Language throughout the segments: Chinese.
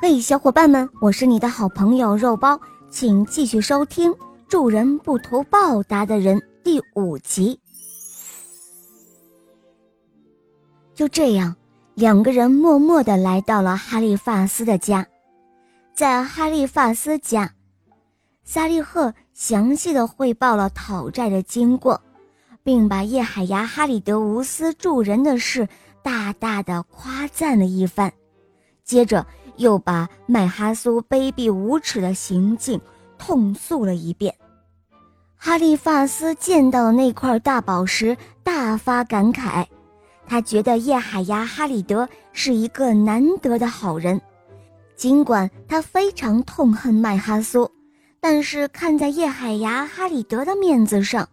嘿，小伙伴们，我是你的好朋友肉包，请继续收听《助人不图报答的人》第五集。就这样，两个人默默的来到了哈利法斯的家。在哈利法斯家，萨利赫详细的汇报了讨债的经过，并把叶海牙哈里德无私助人的事大大的夸赞了一番，接着。又把麦哈苏卑鄙无耻的行径痛诉了一遍。哈利法斯见到那块大宝石，大发感慨。他觉得叶海牙哈里德是一个难得的好人，尽管他非常痛恨麦哈苏，但是看在叶海牙哈里德的面子上，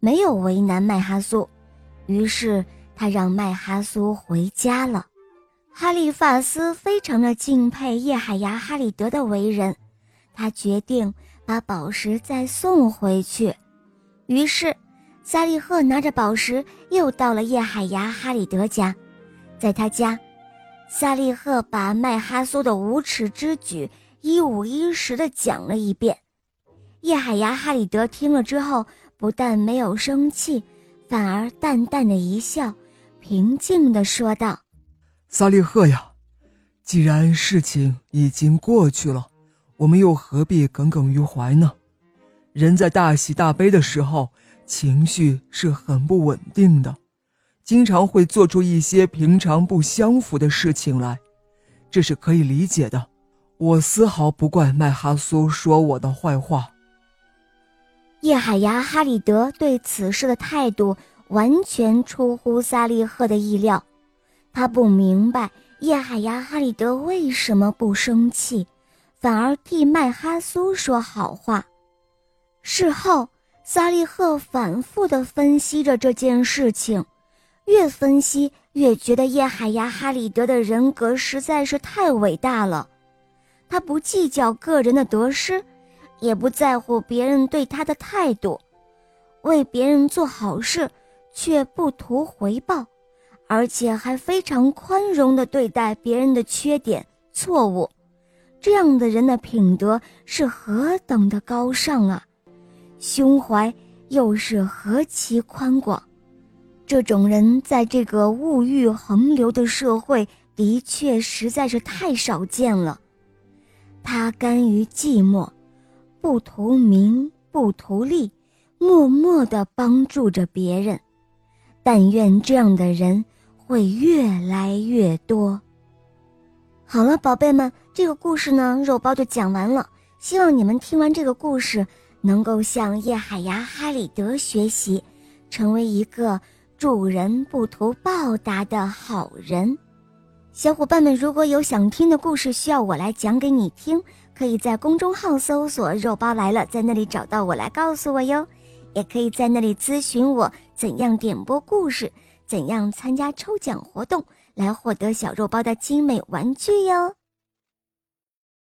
没有为难麦哈苏。于是他让麦哈苏回家了。哈利法斯非常的敬佩叶海牙哈里德的为人，他决定把宝石再送回去。于是，萨利赫拿着宝石又到了叶海牙哈里德家。在他家，萨利赫把麦哈苏的无耻之举一五一十的讲了一遍。叶海牙哈里德听了之后，不但没有生气，反而淡淡的一笑，平静的说道。萨利赫呀，既然事情已经过去了，我们又何必耿耿于怀呢？人在大喜大悲的时候，情绪是很不稳定的，经常会做出一些平常不相符的事情来，这是可以理解的。我丝毫不怪麦哈苏说我的坏话。叶海牙哈里德对此事的态度完全出乎萨利赫的意料。他不明白叶海牙哈里德为什么不生气，反而替麦哈苏说好话。事后，萨利赫反复地分析着这件事情，越分析越觉得叶海牙哈里德的人格实在是太伟大了。他不计较个人的得失，也不在乎别人对他的态度，为别人做好事却不图回报。而且还非常宽容地对待别人的缺点、错误，这样的人的品德是何等的高尚啊！胸怀又是何其宽广，这种人在这个物欲横流的社会，的确实在是太少见了。他甘于寂寞，不图名，不图利，默默地帮助着别人。但愿这样的人。会越来越多。好了，宝贝们，这个故事呢，肉包就讲完了。希望你们听完这个故事，能够向叶海牙哈里德学习，成为一个助人不图报答的好人。小伙伴们，如果有想听的故事需要我来讲给你听，可以在公众号搜索“肉包来了”，在那里找到我来告诉我哟。也可以在那里咨询我怎样点播故事。怎样参加抽奖活动来获得小肉包的精美玩具哟？